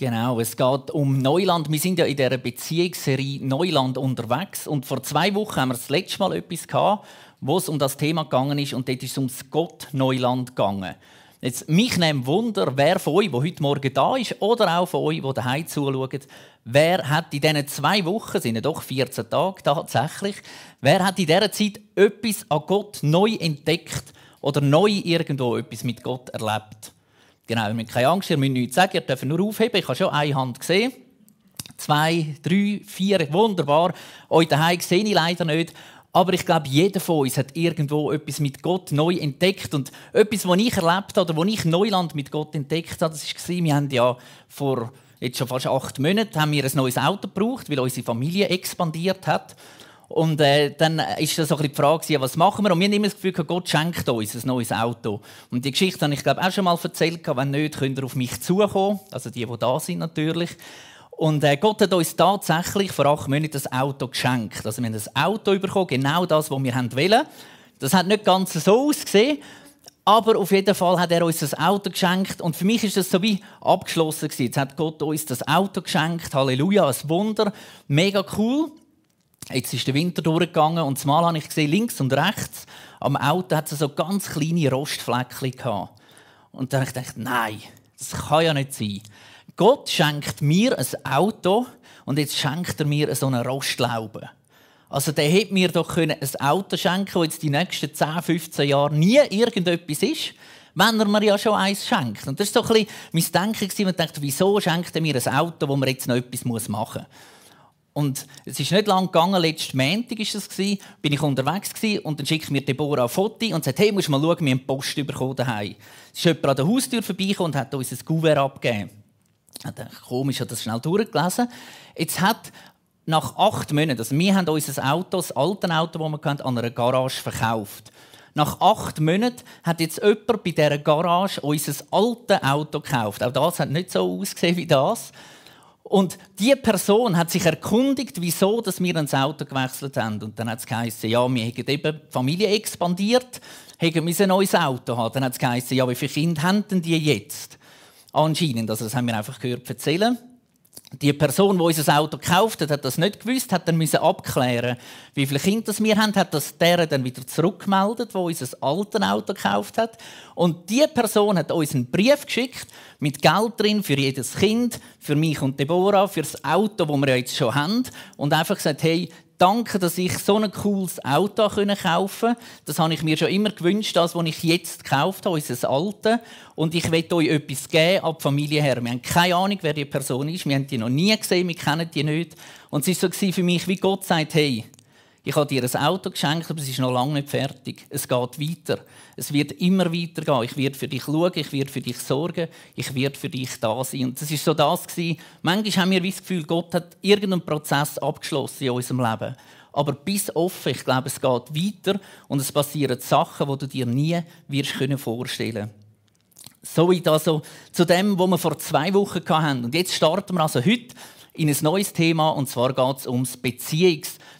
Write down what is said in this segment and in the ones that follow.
Genau, es geht um Neuland. Wir sind ja in der Beziehungsserie Neuland unterwegs und vor zwei Wochen haben wir das letzte Mal etwas gehabt, wo es um das Thema gegangen ist und dort ist es ums Gott Neuland gegangen. Jetzt, mich nimmt Wunder, wer von euch, der heute Morgen da ist, oder auch von euch, die daheim zuschaut, wer hat in diesen zwei Wochen, sind ja doch 14 Tage tatsächlich, wer hat in dieser Zeit etwas an Gott neu entdeckt oder neu irgendwo etwas mit Gott erlebt? Genau, ihr müsst keine Angst, ihr müsst nichts sagen, ihr dürft nur aufheben. Ich habe schon eine Hand gesehen. Zwei, drei, vier, wunderbar. Euch daheim sehe ich leider nicht. Aber ich glaube, jeder von uns hat irgendwo etwas mit Gott neu entdeckt. Und etwas, was ich erlebt habe, oder wo ich Neuland mit Gott entdeckt habe, das war, wir haben ja vor jetzt schon fast acht Monaten haben wir ein neues Auto gebraucht, weil unsere Familie expandiert hat. Und äh, dann ist das so die Frage, was machen wir? Und wir haben immer das Gefühl, Gott schenkt uns ein neues Auto. Und die Geschichte habe ich glaube auch schon mal erzählt. Wenn nicht, könnt ihr auf mich zukommen. Also die, die da sind natürlich. Und äh, Gott hat uns tatsächlich vor acht Monaten das Auto geschenkt. Also wir haben ein Auto bekommen, genau das, was wir wollen. Das hat nicht ganz so ausgesehen. Aber auf jeden Fall hat er uns das Auto geschenkt. Und für mich ist das so wie abgeschlossen. Jetzt hat Gott uns das Auto geschenkt. Halleluja, ein Wunder. Mega cool. Jetzt ist der Winter durchgegangen und zumal habe ich gesehen, links und rechts am Auto hat es so ganz kleine Rostfleckchen gehabt. Und dann habe ich gedacht, nein, das kann ja nicht sein. Gott schenkt mir ein Auto und jetzt schenkt er mir so eine Rostlaube. Also der hätte mir doch ein Auto schenken können, das jetzt die nächsten 10, 15 Jahre nie irgendetwas ist, wenn er mir ja schon eins schenkt. Und das war so ein bisschen mein Denken. Man dachte, wieso schenkt er mir ein Auto, wo man jetzt noch etwas machen muss? Und es ist nicht lange gegangen, letzten Montag war das, bin ich unterwegs und dann schickt mir Deborah ein Foto und sagt, hey, musst mal schauen, wir haben Post bekommen daheim. Es ist jemand an der Haustür vorbeigekommen und hat uns ein Kuvert abgegeben. Ich dachte, komisch, habe das schnell durchgelesen. Jetzt hat nach acht Monaten, also wir haben unser Auto, das alte Auto, das wir hatten, an einer Garage verkauft. Nach acht Monaten hat jetzt jemand bei dieser Garage unser altes Auto gekauft. Auch das hat nicht so ausgesehen wie das. Und die Person hat sich erkundigt, wieso dass wir ins Auto gewechselt haben. Und dann hat es geheißen, ja, wir haben eben die Familie expandiert, haben ein neues Auto haben. Dann hat es geheißen, ja, wie viele Kinder haben die jetzt? Anscheinend, also das haben wir einfach gehört erzählen die Person, die unser Auto gekauft hat, hat das nicht gewusst, hat dann müssen abklären, wie viele Kinder wir haben, hat das der dann wieder zurückgemeldet, wo unser altes Auto gekauft hat. Und die Person hat uns einen Brief geschickt mit Geld drin für jedes Kind, für mich und Deborah, für das Auto, das wir jetzt schon haben, und einfach gesagt, hey, danke, dass ich so ein cooles Auto kaufen konnte. Das habe ich mir schon immer gewünscht, das, was ich jetzt gekauft habe, unser Alte. Und ich möchte euch etwas geben ab Familie her. Wir haben keine Ahnung, wer die Person ist. Wir haben die noch nie gesehen, wir kennen die nicht. Und es war so für mich, wie Gott sagt, hey, ich habe dir ein Auto geschenkt, aber es ist noch lange nicht fertig. Es geht weiter. Es wird immer weitergehen. Ich werde für dich schauen, ich werde für dich sorgen, ich werde für dich da sein. Und das ist so das gewesen. Manchmal haben wir das Gefühl, Gott hat irgendeinen Prozess abgeschlossen in unserem Leben. Aber bis offen, ich glaube, es geht weiter und es passieren Sachen, die du dir nie wirst vorstellen So wie also zu dem, was wir vor zwei Wochen hatten. Und jetzt starten wir also heute in ein neues Thema und zwar geht es ums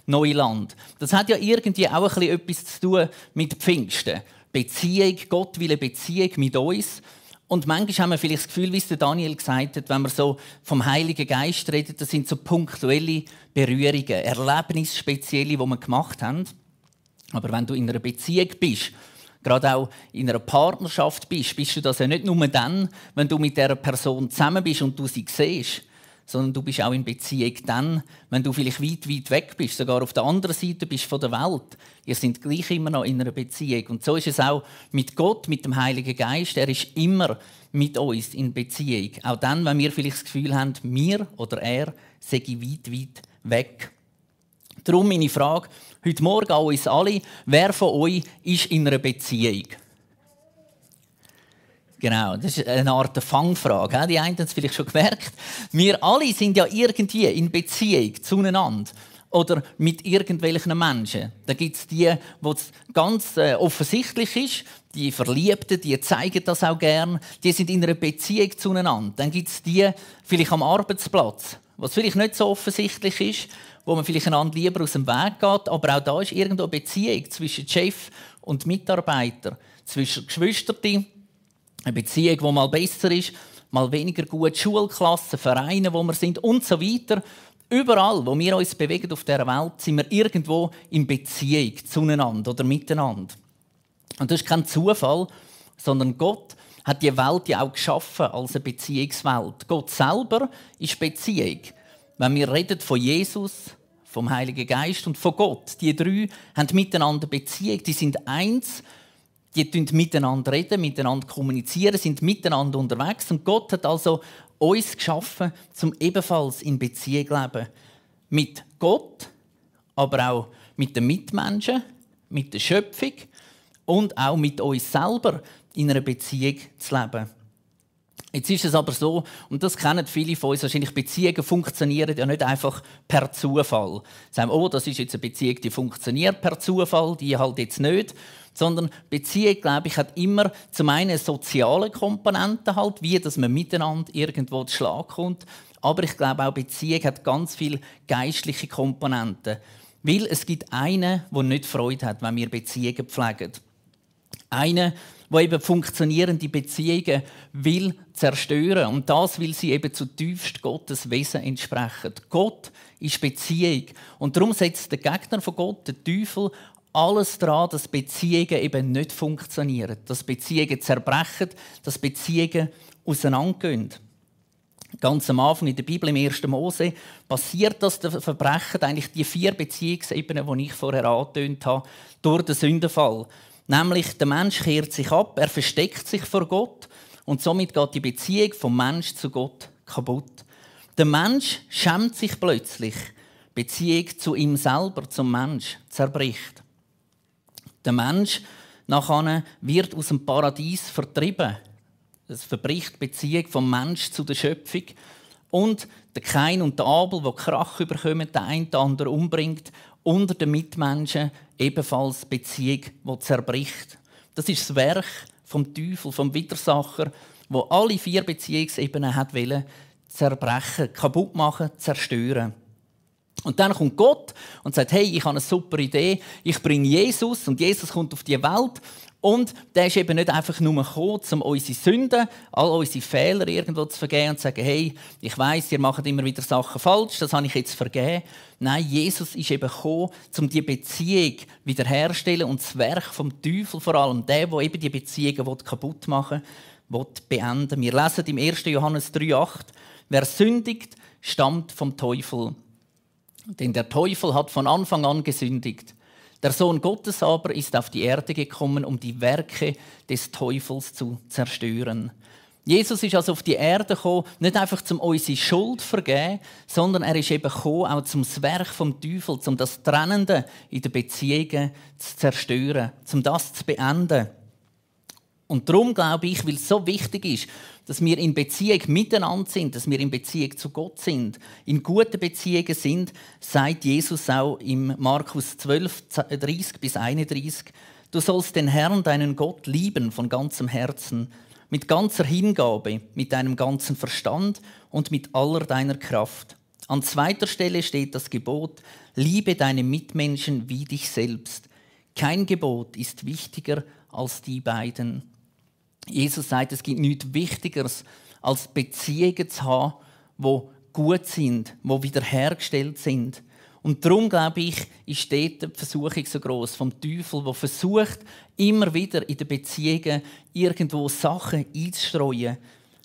Beziehungsneuland. Das hat ja irgendwie auch ein etwas zu tun mit Pfingsten. Beziehung, Gott will eine Beziehung mit uns. Und manchmal haben wir vielleicht das Gefühl, wie es Daniel gesagt hat, wenn wir so vom Heiligen Geist reden, das sind so punktuelle Berührungen, Erlebnisse, spezielle, die wir gemacht haben. Aber wenn du in einer Beziehung bist, gerade auch in einer Partnerschaft bist, bist du das ja nicht nur dann, wenn du mit der Person zusammen bist und du sie siehst, sondern du bist auch in Beziehung dann, wenn du vielleicht weit, weit weg bist, sogar auf der anderen Seite bist von der Welt. Ihr seid gleich immer noch in einer Beziehung. Und so ist es auch mit Gott, mit dem Heiligen Geist. Er ist immer mit uns in Beziehung. Auch dann, wenn wir vielleicht das Gefühl haben, wir oder er sei weit, weit weg. Darum meine Frage heute Morgen an uns alle: Wer von euch ist in einer Beziehung? Genau, das ist eine Art Fangfrage. Die einen haben es vielleicht schon gemerkt. Wir alle sind ja irgendwie in Beziehung zueinander oder mit irgendwelchen Menschen. Da gibt es die, wo es ganz äh, offensichtlich ist, die Verliebten, die zeigen das auch gern, die sind in einer Beziehung zueinander. Dann gibt es die, vielleicht am Arbeitsplatz, was vielleicht nicht so offensichtlich ist, wo man vielleicht einander lieber aus dem Weg geht, aber auch da ist irgendwo eine Beziehung zwischen Chef und Mitarbeiter, zwischen Geschwistern, eine Beziehung, die mal besser ist, mal weniger gut, Schulklassen, Vereine, wo wir sind und so weiter. Überall, wo wir uns bewegen auf der Welt, sind wir irgendwo in Beziehung zueinander oder miteinander. Und das ist kein Zufall, sondern Gott hat die Welt ja auch geschaffen als eine Beziehungswelt. Gott selber ist Beziehung. Wenn wir reden von Jesus, vom Heiligen Geist und von Gott, die drei haben miteinander Beziehung, die sind eins, die miteinander reden, miteinander kommunizieren, sind miteinander unterwegs und Gott hat also uns geschaffen, zum ebenfalls in Beziehung zu leben. Mit Gott, aber auch mit den Mitmenschen, mit der Schöpfung und auch mit uns selber in einer Beziehung zu leben. Jetzt ist es aber so, und das kennen viele von uns wahrscheinlich, Beziehungen funktionieren ja nicht einfach per Zufall. Sie sagen, oh, das ist jetzt eine Beziehung, die funktioniert per Zufall, die halt jetzt nicht. Sondern Beziehung, glaube ich, hat immer zum einen soziale Komponenten, halt, wie dass man miteinander irgendwo zu Schlag kommt. Aber ich glaube auch, Beziehung hat ganz viele geistliche Komponenten. Weil es gibt einen, der nicht Freude hat, wenn wir Beziehungen pflegen. Einen, der eben funktionierende Beziehungen will zerstören. Und das will sie eben zutiefst Gottes Wesen entsprechen. Gott ist Beziehung. Und darum setzt der Gegner von Gott, der Teufel, alles daran, dass Beziehungen eben nicht funktionieren. Dass Beziehungen zerbrechen, dass Beziehungen auseinandergehen. Ganz am Anfang in der Bibel, im 1. Mose, passiert das der Verbrechen, eigentlich die vier Beziehungsebenen, die ich vorher angetönt habe, durch den Sündenfall. Nämlich, der Mensch kehrt sich ab, er versteckt sich vor Gott und somit geht die Beziehung vom Mensch zu Gott kaputt. Der Mensch schämt sich plötzlich. Beziehung zu ihm selber, zum Mensch, zerbricht. Der Mensch nachher wird aus dem Paradies vertrieben. Es verbricht die Beziehung vom Mensch zu der Schöpfung. Und der Kain und der Abel, die Krach überkommen, der eine den anderen umbringt, unter den Mitmenschen ebenfalls Beziehung, die zerbricht. Das ist das Werk vom Teufel, vom Widersacher, wo alle vier Beziehungsebenen hat wollen, zerbrechen, kaputt machen, zerstören. Und dann kommt Gott und sagt, hey, ich habe eine super Idee, ich bringe Jesus und Jesus kommt auf die Welt und der ist eben nicht einfach nur gekommen, um unsere Sünden, all unsere Fehler irgendwo zu vergeben und zu sagen, hey, ich weiß, ihr macht immer wieder Sachen falsch, das habe ich jetzt vergeben. Nein, Jesus ist eben gekommen, um die Beziehung wiederherzustellen und das Werk vom Teufel vor allem, der, der eben die Beziehungen kaputt machen will, beenden. Wir lesen im 1. Johannes 3,8, wer sündigt, stammt vom Teufel. Denn der Teufel hat von Anfang an gesündigt. Der Sohn Gottes aber ist auf die Erde gekommen, um die Werke des Teufels zu zerstören. Jesus ist also auf die Erde gekommen, nicht einfach zum unsere Schuld zu vergeben, sondern er ist eben gekommen, auch zum Werk vom Teufel, um das Trennende in den Beziehungen zu zerstören, um das zu beenden. Und darum glaube ich, weil es so wichtig ist, dass wir in Beziehung miteinander sind, dass wir in Beziehung zu Gott sind, in guten Beziehungen sind, sagt Jesus auch im Markus 12, 30 bis 31, du sollst den Herrn, deinen Gott, lieben von ganzem Herzen, mit ganzer Hingabe, mit deinem ganzen Verstand und mit aller deiner Kraft. An zweiter Stelle steht das Gebot, liebe deine Mitmenschen wie dich selbst. Kein Gebot ist wichtiger als die beiden. Jesus sagt, es gibt nichts Wichtigeres, als Beziehungen zu haben, die gut sind, die wiederhergestellt sind. Und darum, glaube ich, ist dort die Versuchung so groß vom Teufel, der versucht, immer wieder in den Beziehungen irgendwo Sachen einzustreuen,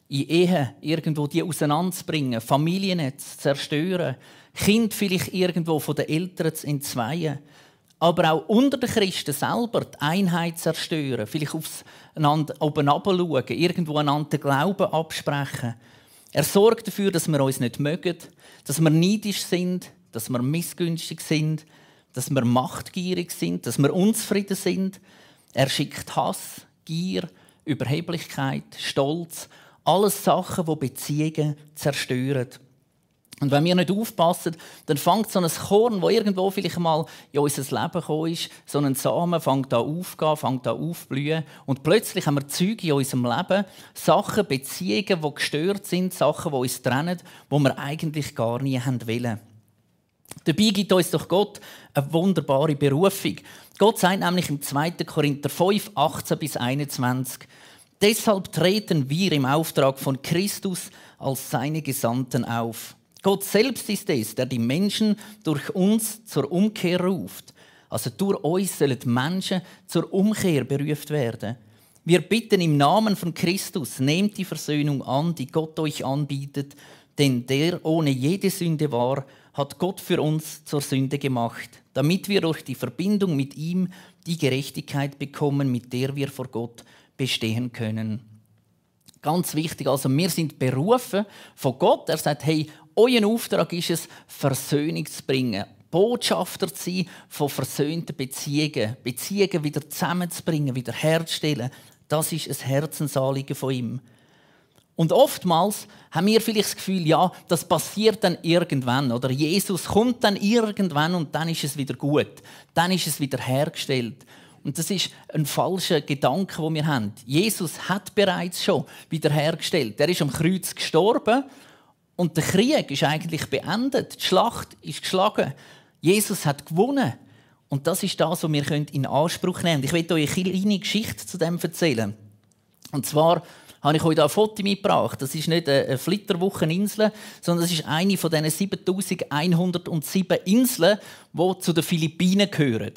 in Ehen irgendwo die auseinanderzubringen, Familien zu zerstören, Kind vielleicht irgendwo von den Eltern zu entzweien aber auch unter den Christen selber die Einheit zerstören, vielleicht aufs einander oben schauen, irgendwo einander den Glauben absprechen. Er sorgt dafür, dass wir uns nicht mögen, dass wir neidisch sind, dass wir missgünstig sind, dass wir machtgierig sind, dass wir unzufrieden sind. Er schickt Hass, Gier, Überheblichkeit, Stolz, alles Sachen, die Beziehungen zerstören. Und wenn wir nicht aufpassen, dann fängt so ein Korn, wo irgendwo vielleicht mal in unser Leben gekommen ist, so ein Samen fängt an aufzugehen, fängt an aufzublühen. Und plötzlich haben wir Züge in unserem Leben, Sachen, Beziehungen, die gestört sind, Sachen, die uns trennen, wo wir eigentlich gar nie haben wollen. Dabei gibt uns doch Gott eine wunderbare Berufung. Gott sagt nämlich im 2. Korinther 5, 18 bis 21, Deshalb treten wir im Auftrag von Christus als seine Gesandten auf. Gott selbst ist es, der die Menschen durch uns zur Umkehr ruft. Also durch uns sollen die Menschen zur Umkehr berufen werden. Wir bitten im Namen von Christus, nehmt die Versöhnung an, die Gott euch anbietet, denn der ohne jede Sünde war, hat Gott für uns zur Sünde gemacht, damit wir durch die Verbindung mit ihm die Gerechtigkeit bekommen, mit der wir vor Gott bestehen können. Ganz wichtig, also wir sind berufen von Gott. Er sagt, hey, euer Auftrag ist es, Versöhnung zu bringen. Botschafter zu sein von versöhnten Beziehungen. Beziehungen wieder zusammenzubringen, wieder herzustellen. Das ist ein Herzensanliegen von ihm. Und oftmals haben wir vielleicht das Gefühl, ja, das passiert dann irgendwann. Oder Jesus kommt dann irgendwann und dann ist es wieder gut. Dann ist es wieder hergestellt. Und das ist ein falscher Gedanke, den wir haben. Jesus hat bereits schon wiederhergestellt. Er ist am Kreuz gestorben und der Krieg ist eigentlich beendet. Die Schlacht ist geschlagen. Jesus hat gewonnen. Und das ist das, was wir in Anspruch nehmen können. Ich will euch eine kleine Geschichte zu dem erzählen. Und zwar habe ich euch hier ein Foto mitgebracht. Das ist nicht eine Flitterwocheninsel, sondern das ist eine von diesen 7107 Inseln, die zu den Philippinen gehören.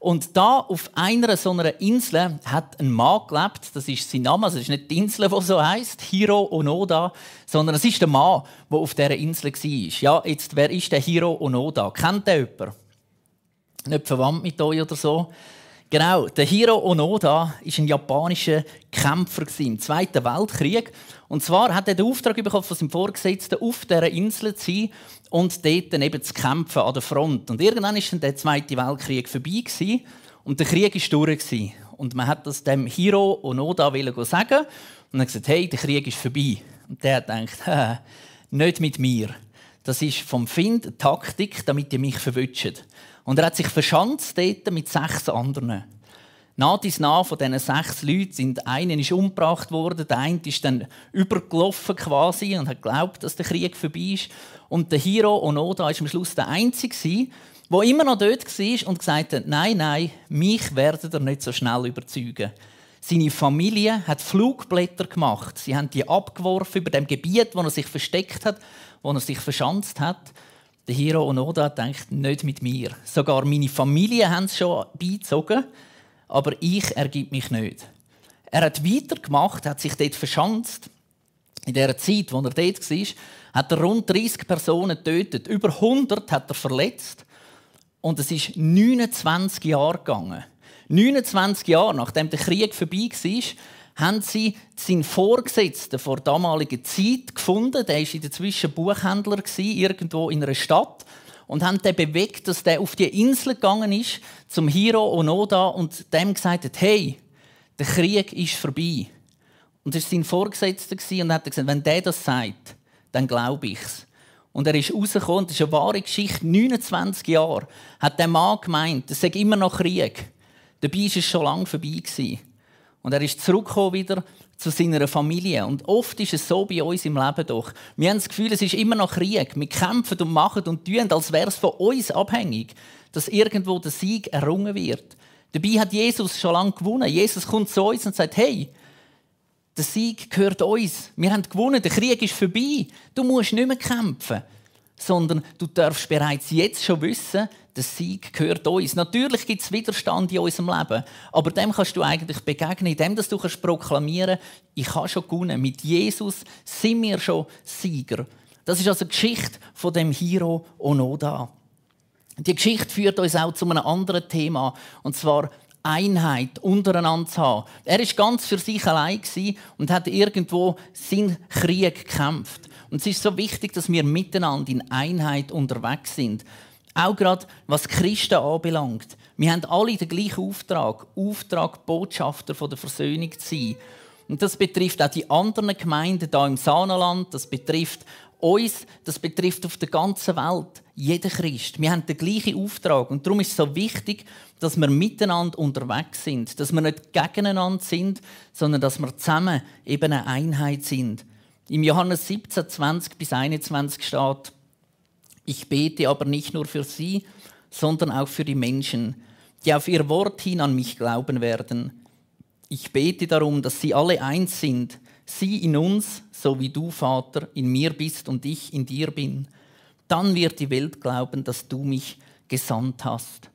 Und da auf einer so einer Insel hat ein Mann gelebt. Das ist sein Name. Also es ist nicht die Insel, die so heißt, Hiro Onoda, sondern es ist der Mann, der auf dieser Insel war. Ja, jetzt wer ist der Hiro Onoda? Kennt der jemand? Nicht verwandt mit euch oder so? Genau, der Hiro Onoda war ein japanischer Kämpfer im Zweiten Weltkrieg. Und zwar hat er den Auftrag bekommen von seinem Vorgesetzten, auf dieser Insel zu sein und dort dann eben zu kämpfen an der Front. Und irgendwann war dann der Zweite Weltkrieg vorbei und der Krieg war durch. Und man hat das dem Hiro Onoda sagen und hat gesagt, hey, der Krieg ist vorbei. Und der hat gedacht, nicht mit mir. Das ist vom Find Taktik, damit ihr mich verwünscht. Und er hat sich verschanzt dort mit sechs anderen. Nach dies nach von diesen sechs Leuten sind einer ist umgebracht worden, der eine ist dann übergelaufen quasi und hat geglaubt, dass der Krieg vorbei ist. Und der Hiro Onoda ist am Schluss der Einzige, der immer noch dort war und gesagt hat, nein, nein, mich werdet ihr nicht so schnell überzeugen. Seine Familie hat Flugblätter gemacht. Sie haben die abgeworfen über dem Gebiet, wo er sich versteckt hat, wo er sich verschanzt hat. Der Hiro Onoda denkt nicht mit mir. Sogar meine Familie haben es schon beizogen, aber ich ergib mich nicht. Er hat weitergemacht, hat sich dort verschanzt. In der Zeit, wo er dort war, hat er rund 30 Personen getötet. Über 100 hat er verletzt. Und es ist 29 Jahre gegangen. 29 Jahre nachdem der Krieg vorbei war, haben sie seinen Vorgesetzten vor damaliger Zeit gefunden. Der war in der Zwischenzeit Buchhändler irgendwo in einer Stadt und haben den bewegt, dass der auf die Insel gegangen ist zum Hiro Onoda und dem gesagt hat: Hey, der Krieg ist vorbei. Und das war sein Vorgesetzter und hat gesagt: Wenn der das sagt, dann glaube ich's. Und er ist rausgekommen, das ist eine wahre Geschichte, 29 Jahre, hat der Mann gemeint, es sei immer noch Krieg. Dabei war es schon lange vorbei. Gewesen. Und er ist zurückgekommen wieder zu seiner Familie. Und oft ist es so bei uns im Leben doch. Wir haben das Gefühl, es ist immer noch Krieg. Wir kämpfen und machen und tun, als wäre es von uns abhängig, dass irgendwo der Sieg errungen wird. Dabei hat Jesus schon lange gewonnen. Jesus kommt zu uns und sagt, hey, der Sieg gehört uns. Wir haben gewonnen, der Krieg ist vorbei. Du musst nicht mehr kämpfen sondern du darfst bereits jetzt schon wissen, der Sieg gehört uns. Natürlich gibt es Widerstand in unserem Leben, aber dem kannst du eigentlich begegnen, indem du kannst proklamieren ich habe schon gewonnen. Mit Jesus sind wir schon Sieger. Das ist also die Geschichte von dem Hiro Onoda. Die Geschichte führt uns auch zu einem anderen Thema, und zwar Einheit untereinander zu haben. Er war ganz für sich allein und hat irgendwo seinen Krieg gekämpft. Und es ist so wichtig, dass wir miteinander in Einheit unterwegs sind. Auch gerade was Christen anbelangt. Wir haben alle den gleichen Auftrag, Auftrag Botschafter der Versöhnung zu sein. Und das betrifft auch die anderen Gemeinden hier im Saanenland, das betrifft uns, das betrifft auf der ganzen Welt, jeden Christ. Wir haben den gleichen Auftrag und darum ist es so wichtig, dass wir miteinander unterwegs sind, dass wir nicht gegeneinander sind, sondern dass wir zusammen eben eine Einheit sind. Im Johannes 17, 20 bis 21 steht, ich bete aber nicht nur für sie, sondern auch für die Menschen, die auf ihr Wort hin an mich glauben werden. Ich bete darum, dass sie alle eins sind, sie in uns, so wie du, Vater, in mir bist und ich in dir bin. Dann wird die Welt glauben, dass du mich gesandt hast.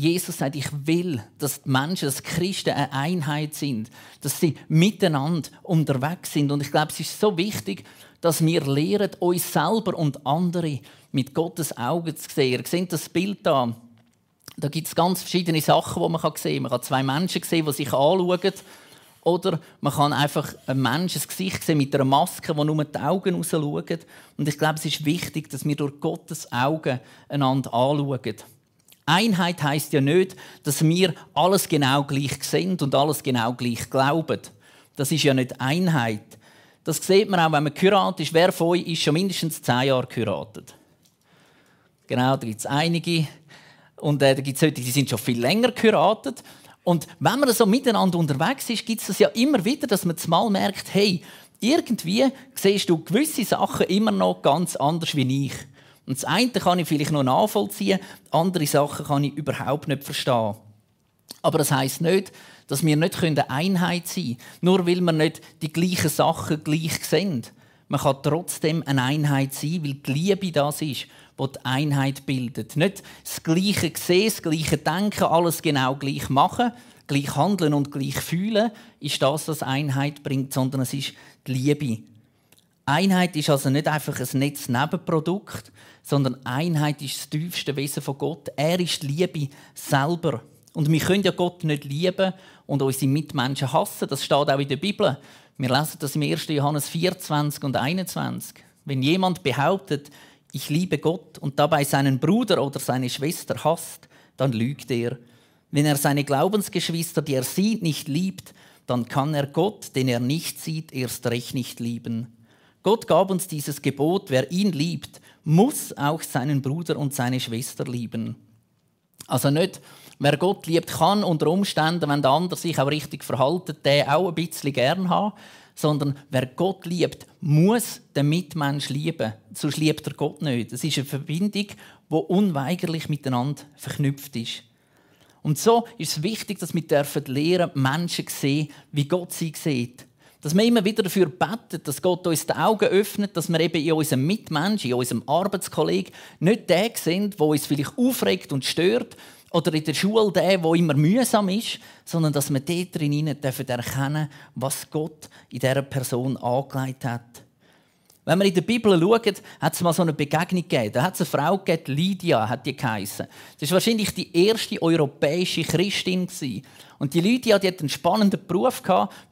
Jesus sagt, ich will, dass die Menschen, dass Christen eine Einheit sind, dass sie miteinander unterwegs sind. Und ich glaube, es ist so wichtig, dass wir lernen, uns selber und andere mit Gottes Augen zu sehen. Ihr seht das Bild da. Da gibt es ganz verschiedene Sachen, die man sehen kann. Man kann zwei Menschen sehen, die sich anschauen. Oder man kann einfach ein Menschen Gesicht sehen mit einer Maske, wo nur die Augen rausschauen. Und ich glaube, es ist wichtig, dass wir durch Gottes Augen einander anschauen. Einheit heißt ja nicht, dass wir alles genau gleich sehen und alles genau gleich glauben. Das ist ja nicht Einheit. Das sieht man auch, wenn man geheiratet ist. Wer von euch ist schon mindestens zehn Jahre geheiratet? Genau, da gibt es einige. Und äh, da gibt es Leute, die sind schon viel länger geheiratet. Und wenn man so miteinander unterwegs ist, gibt es das ja immer wieder, dass man mal merkt, hey, irgendwie siehst du gewisse Sachen immer noch ganz anders wie ich. Und das eine kann ich vielleicht noch nachvollziehen, andere Sachen kann ich überhaupt nicht verstehen. Aber das heißt nicht, dass wir nicht eine Einheit sein können, nur weil wir nicht die gleichen Sachen gleich sehen. Man kann trotzdem eine Einheit sein, weil die Liebe das ist, was die Einheit bildet. Nicht das Gleiche sehen, das Gleiche denken, alles genau gleich machen, gleich handeln und gleich fühlen, ist das, was Einheit bringt, sondern es ist die Liebe. Einheit ist also nicht einfach ein Netz-Nebenprodukt, sondern Einheit ist das tiefste Wesen von Gott. Er ist die Liebe selber. Und wir können ja Gott nicht lieben und unsere Mitmenschen hassen. Das steht auch in der Bibel. Wir lesen das im 1. Johannes 24 und 21. Wenn jemand behauptet, ich liebe Gott und dabei seinen Bruder oder seine Schwester hasst, dann lügt er. Wenn er seine Glaubensgeschwister, die er sieht, nicht liebt, dann kann er Gott, den er nicht sieht, erst recht nicht lieben. Gott gab uns dieses Gebot, wer ihn liebt, muss auch seinen Bruder und seine Schwester lieben. Also nicht, wer Gott liebt, kann unter Umständen, wenn der andere sich auch richtig verhaltet, den auch ein bisschen gern haben, sondern wer Gott liebt, muss den Mitmensch lieben. Sonst liebt er Gott nicht. Es ist eine Verbindung, die unweigerlich miteinander verknüpft ist. Und so ist es wichtig, dass wir lernen, Menschen sehen, wie Gott sie sieht. Dass wir immer wieder dafür beten, dass Gott uns die Augen öffnet, dass wir eben in unserem Mitmenschen, in unserem Arbeitskollegen nicht der sind, der uns vielleicht aufregt und stört, oder in der Schule der, der immer mühsam ist, sondern dass wir dort drin erkennen was Gott in dieser Person angelegt hat. Wenn wir in der Bibel schauen, hat es mal so eine Begegnung gegeben. Da hat es eine Frau gegeben, Lydia hat die geheißen. Das ist wahrscheinlich die erste europäische Christin gewesen. Und die Lydia, die hat einen spannenden Beruf.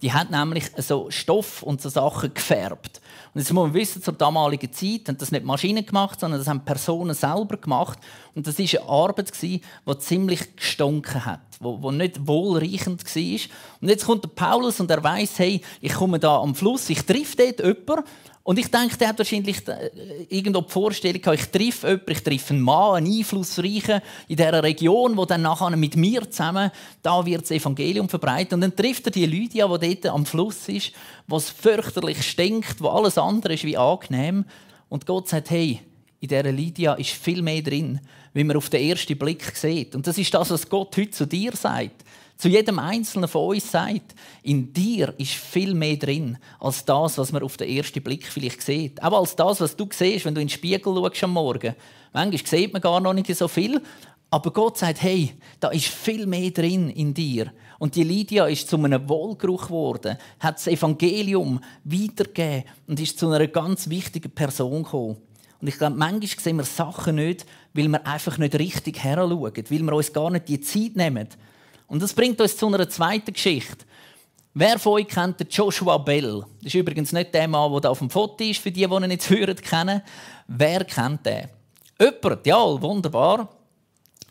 Die hat nämlich so Stoff und so Sachen gefärbt. Und jetzt muss man wissen, zur damaligen Zeit haben das nicht Maschinen gemacht, sondern das haben Personen selber gemacht. Und das ist eine Arbeit die ziemlich gestunken hat, wo nicht wohlreichend war. Und jetzt kommt der Paulus und er weiß, hey, ich komme da am Fluss, ich treffe dort jemanden und ich denke, der hat wahrscheinlich äh, irgendwo die Vorstellung gehabt, ich treffe jemanden, ich treffe einen Mann, einen Einflussreichen in dieser Region, wo dann nachher mit mir zusammen da wird Evangelium verbreitet. Und dann trifft er die Lydia, die dort am Fluss ist, was fürchterlich stinkt, wo alles andere ist wie angenehm. Und Gott sagt, hey, in dieser Lydia ist viel mehr drin, wie man auf den ersten Blick sieht. Und das ist das, was Gott heute zu dir sagt zu jedem Einzelnen von uns sagt, in dir ist viel mehr drin, als das, was man auf den ersten Blick vielleicht sieht. Auch als das, was du siehst, wenn du in den Spiegel schaust am Morgen. Manchmal sieht man gar noch nicht so viel, aber Gott sagt, hey, da ist viel mehr drin in dir. Und die Lydia ist zu einem Wohlgeruch geworden, hat das Evangelium weitergegeben und ist zu einer ganz wichtigen Person gekommen. Und ich glaube, manchmal sehen wir Sachen nicht, weil wir einfach nicht richtig heranschauen, weil wir uns gar nicht die Zeit nehmen, und das bringt uns zu einer zweiten Geschichte. Wer von euch kennt Joshua Bell? Das ist übrigens nicht der Mann, der auf dem Foto ist, für die, die ihn jetzt hören kennen. Wer kennt den? Jemand? Ja, wunderbar.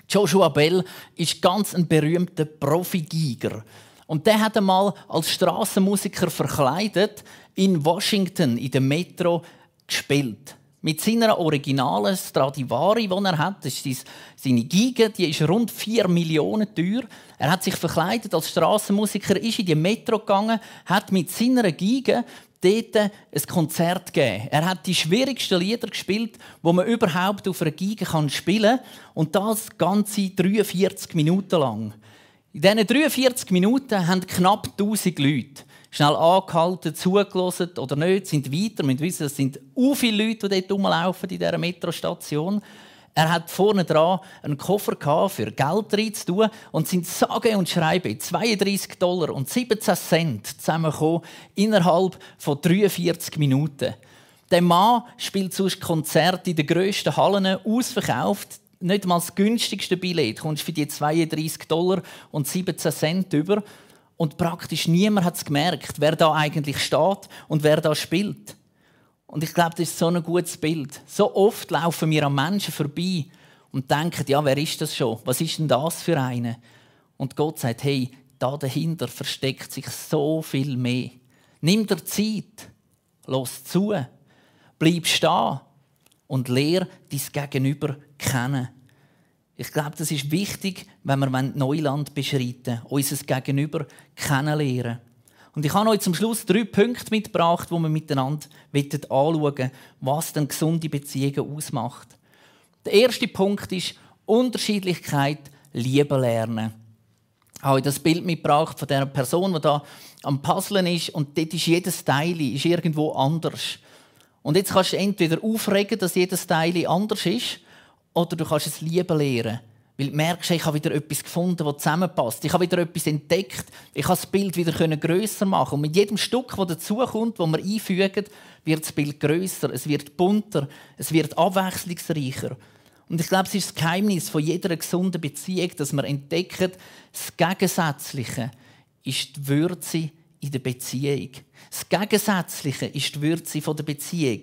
Joshua Bell ist ganz ein berühmter Profi-Giger. Und der hat einmal als Straßenmusiker verkleidet in Washington in der Metro gespielt mit seiner originalen Stradivari, die er hat. Das ist seine Giga, die ist rund 4 Millionen teuer. Er hat sich verkleidet als Straßenmusiker, ist in die Metro gegangen, hat mit seiner Giga dort ein Konzert gegeben. Er hat die schwierigsten Lieder gespielt, wo man überhaupt auf einer Giga spielen kann. Und das ganze 43 Minuten lang. In diesen 43 Minuten haben knapp 1000 Leute schnell angehalten, zugelassen oder nicht, sind weiter. Wir wissen, es sind u viele Leute, die dort rumlaufen in dieser Metrostation. Er hat vorne dran einen Koffer für Geld reinzutun und sind sage und schreibe 32 Dollar und 17 Cent zusammengekommen innerhalb von 43 Minuten. Der Mann spielt sonst Konzerte in den grössten Hallen ausverkauft. Nicht mal das günstigste Billett kommst für die 32 Dollar und 17 Cent über. Und praktisch niemand hat es gemerkt, wer da eigentlich steht und wer da spielt. Und ich glaube, das ist so ein gutes Bild. So oft laufen wir an Menschen vorbei und denken, ja, wer ist das schon? Was ist denn das für eine? Und Gott sagt, hey, da dahinter versteckt sich so viel mehr. Nimm dir Zeit, los zu, bleib stehen und lehr dein Gegenüber kennen. Ich glaube, das ist wichtig, wenn wir Neuland beschreiten wollen, unser Gegenüber kennenlernen. Und ich habe euch zum Schluss drei Punkte mitgebracht, wo wir miteinander anschauen wollen, was denn gesunde Beziehungen ausmacht. Der erste Punkt ist Unterschiedlichkeit lieben lernen. Ich habe das Bild mitgebracht von der Person, die da am Puzzeln ist und dort ist jedes Teil ist irgendwo anders. Und jetzt kannst du entweder aufregen, dass jedes Teil anders ist, oder du kannst es lieben lernen. Weil du merkst, ich habe wieder etwas gefunden, das zusammenpasst. Ich habe wieder etwas entdeckt. Ich kann das Bild wieder grösser machen. Und mit jedem Stück, das dazukommt, das wir einfügen, wird das Bild grösser, es wird bunter, es wird abwechslungsreicher. Und ich glaube, es ist das Geheimnis von jeder gesunden Beziehung, dass wir entdecken, das Gegensätzliche ist die Würze in der Beziehung. Das Gegensätzliche ist die Würze der Beziehung.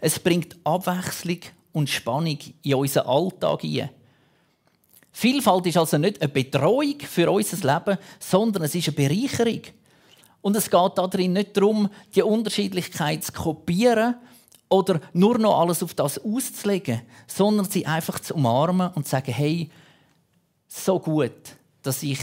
Es bringt Abwechslung und Spannung in unseren Alltag hinein. Vielfalt ist also nicht eine Betreuung für unser Leben, sondern es ist eine Bereicherung. Und es geht darin nicht darum, die Unterschiedlichkeit zu kopieren oder nur noch alles auf das auszulegen, sondern sie einfach zu umarmen und zu sagen, hey, so gut, dass ich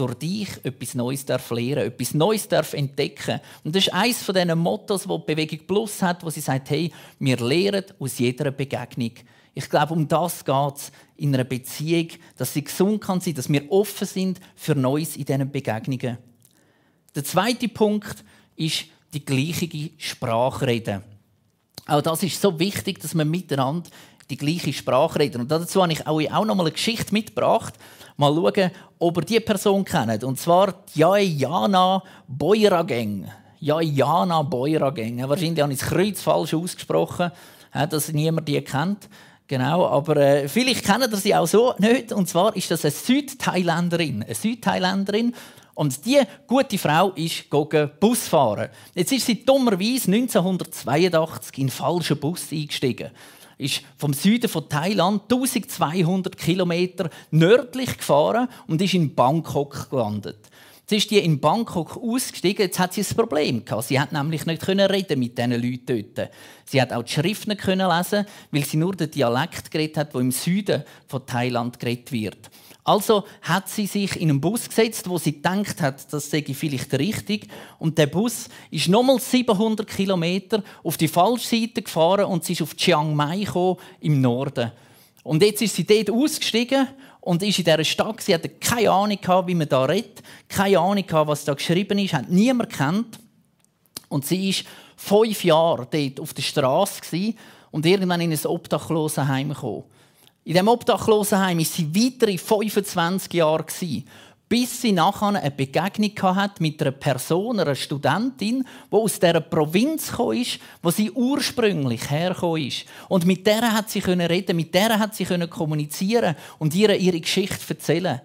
durch dich etwas Neues darf lernen, etwas Neues darf entdecken. Und das ist eines von diesen Mottos, wo die Bewegung Plus hat, wo sie sagt, hey, wir lernen aus jeder Begegnung. Ich glaube, um das geht es in einer Beziehung, dass sie gesund kann sein, dass wir offen sind für Neues in diesen Begegnungen. Der zweite Punkt ist die gleiche Sprache reden. Auch das ist so wichtig, dass wir miteinander die gleiche Sprache reden. Und dazu habe ich euch auch noch mal eine Geschichte mitgebracht. Mal schauen, ob ihr diese Person kennt. Und zwar Jana Boirageng. Jana Boirageng. Wahrscheinlich habe ich das Kreuz falsch ausgesprochen, dass niemand die kennt. Genau, aber äh, vielleicht kennen ihr sie auch so nicht. Und zwar ist das eine Südthailänderin. Eine Südthailänderin. Und diese gute Frau ist Bus fahren. Jetzt ist sie dummerweise 1982 in falschen Bus eingestiegen. Ist vom Süden von Thailand 1200 Kilometer nördlich gefahren und ist in Bangkok gelandet. Jetzt ist die in Bangkok ausgestiegen, jetzt hat sie ein Problem gehabt. Sie hat nämlich nicht reden mit diesen Leuten dort. Sie hat auch die Schrift nicht lesen, weil sie nur den Dialekt geredet hat, der im Süden von Thailand geredet wird. Also hat sie sich in einen Bus gesetzt, wo sie gedacht hat, das sei vielleicht richtig. Und der Bus ist nochmal 700 Kilometer auf die falsche Seite gefahren und sie ist auf Chiang Mai gekommen, im Norden. Und jetzt ist sie dort ausgestiegen und ist in dieser Stadt. Sie hatte keine Ahnung, wie man da redet, keine Ahnung, was da geschrieben ist, hat niemand kennt. Und sie ist fünf Jahre dort auf der Straße und irgendwann in ein Obdachlosenheim gekommen. In diesem Obdachlosenheim war sie weitere 25 Jahre bis sie nachher eine Begegnung hat mit einer Person, einer Studentin, die aus dieser Provinz ist, wo sie ursprünglich hergekommen ist. Und mit der hat sie reden, mit der hat sie kommunizieren und ihr ihre Geschichte erzählen.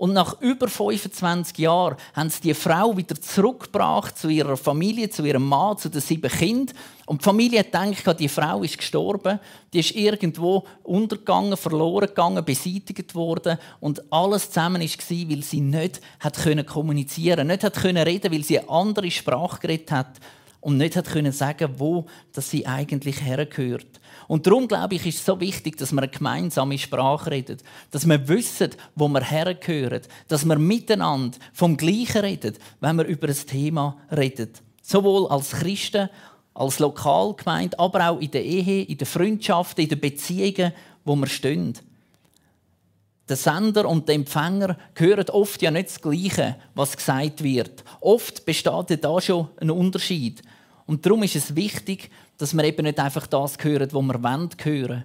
Und nach über 25 Jahren haben sie die Frau wieder zurückgebracht zu ihrer Familie, zu ihrem Mann, zu den sieben Kindern. Und die Familie denkt, die Frau ist gestorben, die ist irgendwo untergegangen, verloren gegangen, beseitigt worden. Und alles zusammen war, weil sie nicht hat kommunizieren konnte, nicht hat reden weil sie eine andere Sprache geredet hat und nicht hat sagen wo sie eigentlich hergehört. Und darum glaube ich, ist es so wichtig, dass wir eine gemeinsame Sprache reden, dass wir wissen, wo wir hergehören, dass wir miteinander vom Gleichen reden, wenn wir über ein Thema reden. Sowohl als Christen, als Lokalgemeinde, aber auch in der Ehe, in der Freundschaft, in den Beziehungen, wo wir stehen. der Sender und der Empfänger hören oft ja nicht das Gleiche, was gesagt wird. Oft besteht da schon ein Unterschied. Und darum ist es wichtig, dass wir eben nicht einfach das hören, was wir hören wollen.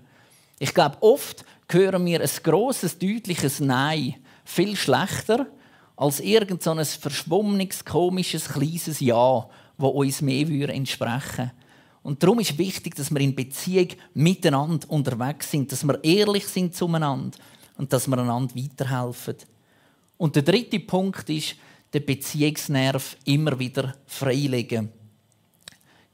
Ich glaube, oft hören wir ein grosses, deutliches Nein viel schlechter als irgend so ein verschwommenes, komisches, kleines Ja, das uns mehr entsprechen würde. Und darum ist wichtig, dass wir in Beziehung miteinander unterwegs sind, dass wir ehrlich sind zueinander und dass wir einander weiterhelfen. Und der dritte Punkt ist, den Beziehungsnerv immer wieder freilegen.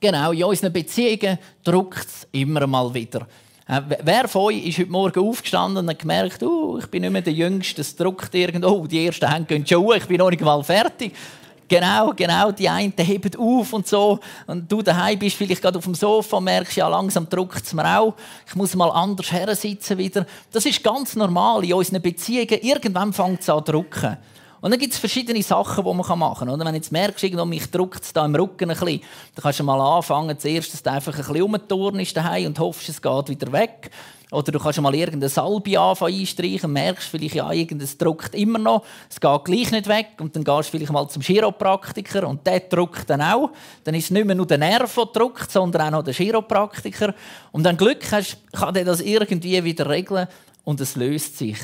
Genau, in unseren Beziehungen drückt es immer mal wieder. Äh, wer von euch ist heute Morgen aufgestanden und gemerkt, oh, ich bin nicht mehr der Jüngste, es drückt irgendwo, oh, die ersten Hände gehen schon, ich bin noch nicht mal fertig. Genau, genau, die einen heben auf und so. Und du daheim bist vielleicht gerade auf dem Sofa und merkst, ja, langsam drückt es mir auch. Ich muss mal anders her sitzen wieder. Das ist ganz normal in unseren Beziehungen. Irgendwann fängt es an zu drücken. Und dann gibt es verschiedene Sachen, die man machen kann. Wenn du jetzt merkst, irgendwo, mich drückt es da im Rücken ein bisschen, dann kannst du mal anfangen, zuerst, dass du einfach ein bisschen umturnst daheim und hoffst, es geht wieder weg. Oder du kannst mal irgendeine Salbe einstreichen und merkst vielleicht, ja, es drückt immer noch, es geht gleich nicht weg. Und dann gehst du vielleicht mal zum Chiropraktiker und der drückt dann auch. Dann ist es nicht mehr nur der Nerv, der drückt, sondern auch noch der Chiropraktiker. Und wenn du Glück hast, kann der das irgendwie wieder regeln und es löst sich.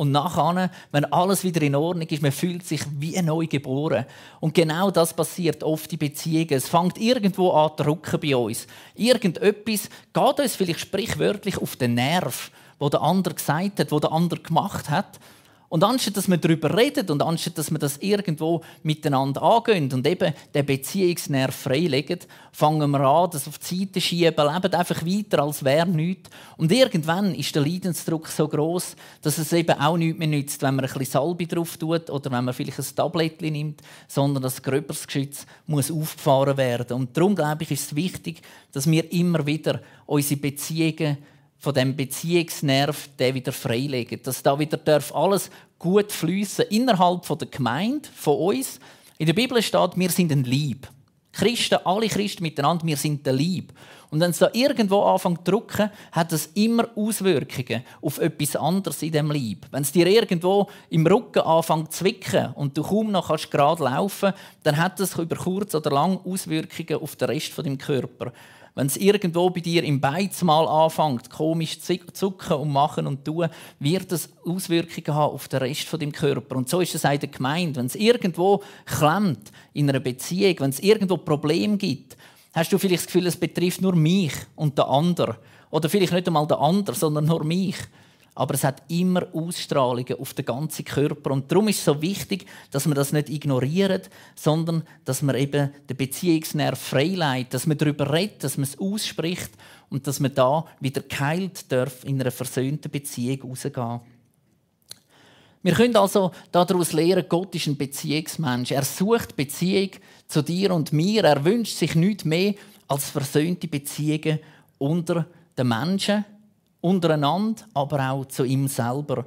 Und nachher, wenn alles wieder in Ordnung ist, man fühlt sich wie neu geboren. Und genau das passiert oft in Beziehungen. Es fängt irgendwo an zu drucken bei uns. Irgendetwas geht uns vielleicht sprichwörtlich auf den Nerv, wo der andere gesagt hat, wo der andere gemacht hat. Und anstatt dass wir darüber reden und anstatt dass wir das irgendwo miteinander angehen und eben den Beziehungsnerv freilegen, fangen wir an, das auf die Seite schieben, leben einfach weiter, als wäre nichts. Und irgendwann ist der Leidensdruck so groß, dass es eben auch nichts mehr nützt, wenn man ein bisschen Salbe drauf tut oder wenn man vielleicht ein Tablettchen nimmt, sondern das Geschütz muss aufgefahren werden. Und darum, glaube ich, ist es wichtig, dass wir immer wieder unsere Beziehungen von dem Beziehungsnerv den wieder freilegen. Dass da wieder darf alles gut fließen innerhalb von der Gemeinde, von uns. In der Bibel steht, wir sind ein Lieb. Christen, alle Christen miteinander, wir sind der Lieb. Und wenn es da irgendwo anfängt zu drücken, hat das immer Auswirkungen auf etwas anderes in dem Lieb. Wenn es dir irgendwo im Rücken anfängt zu zwicken und du kaum noch kannst gerade laufen, dann hat das über kurz oder lang Auswirkungen auf den Rest von deinem Körper wenn es irgendwo bei dir im Beiz mal anfängt, komisch zu zucken und machen und tun, wird das Auswirkungen haben auf den Rest von dem Körper. Und so ist es auch der Gemeinde. Wenn es irgendwo klemmt in einer Beziehung, wenn es irgendwo Probleme gibt, hast du vielleicht das Gefühl, es betrifft nur mich und den anderen. Oder vielleicht nicht einmal den anderen, sondern nur mich aber es hat immer Ausstrahlungen auf den ganzen Körper. Und darum ist es so wichtig, dass man das nicht ignoriert, sondern dass man eben den Beziehungsnerv freileitet, dass man darüber redet, dass man es ausspricht und dass man da wieder geheilt darf in einer versöhnten Beziehung rausgehen. Wir können also daraus lernen, Gott ist ein Beziehungsmensch. Er sucht Beziehung zu dir und mir. Er wünscht sich nichts mehr als versöhnte Beziehungen unter den Menschen untereinander, aber auch zu ihm selber.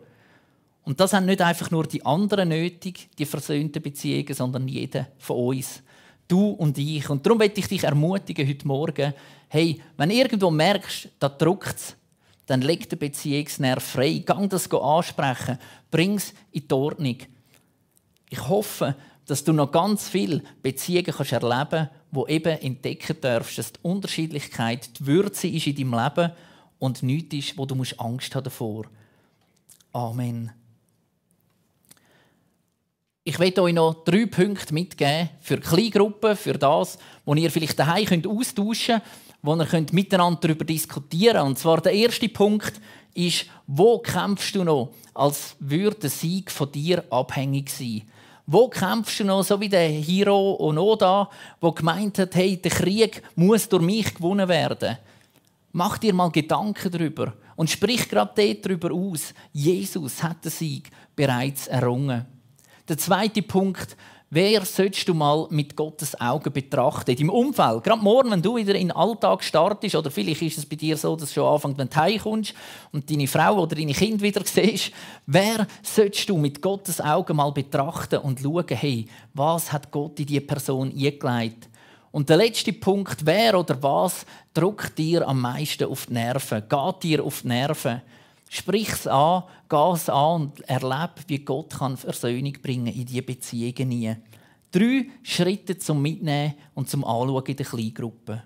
Und das haben nicht einfach nur die anderen nötig, die versöhnten Beziehungen, sondern jeder von uns. Du und ich. Und darum möchte ich dich ermutigen heute Morgen, hey, wenn irgendwo merkst, da drückt es, dann leg den Beziehungsnerv frei. Gang das ansprechen. Bring es in die Ordnung. Ich hoffe, dass du noch ganz viele Beziehungen kannst erleben kannst, wo eben entdecken darfst, dass die Unterschiedlichkeit die Würze ist in deinem Leben und nichts ist, wo du Angst haben davor. Amen. Ich werde euch noch drei Punkte mitgeben für Kleingruppen, für das, wo ihr vielleicht daheim könnt austauschen könnt, wo ihr könnt miteinander darüber diskutieren könnt. Und zwar der erste Punkt ist, wo kämpfst du noch, als würde der Sieg von dir abhängig sein? Wo kämpfst du noch, so wie der Hiro Onoda, der gemeint hat, hey, der Krieg muss durch mich gewonnen werden? Mach dir mal Gedanken darüber und sprich gerade darüber aus. Jesus hat den Sieg bereits errungen. Der zweite Punkt, wer sollst du mal mit Gottes Augen betrachten? Deinem Umfeld. Gerade morgen, wenn du wieder in den Alltag startest, oder vielleicht ist es bei dir so, dass du schon anfängt, wenn du heimkommst und deine Frau oder deine Kind wieder siehst. Wer sollst du mit Gottes Augen mal betrachten und schauen, hey, was hat Gott in diese Person eingelegt? Und der letzte Punkt, wer oder was drückt dir am meisten auf die Nerven? Geht dir auf die Nerven? Sprich es an, geh es an und erlebe, wie Gott kann Versöhnung bringen in diese Beziehungen. Drei Schritte zum Mitnehmen und zum Anschauen in der Kleingruppe.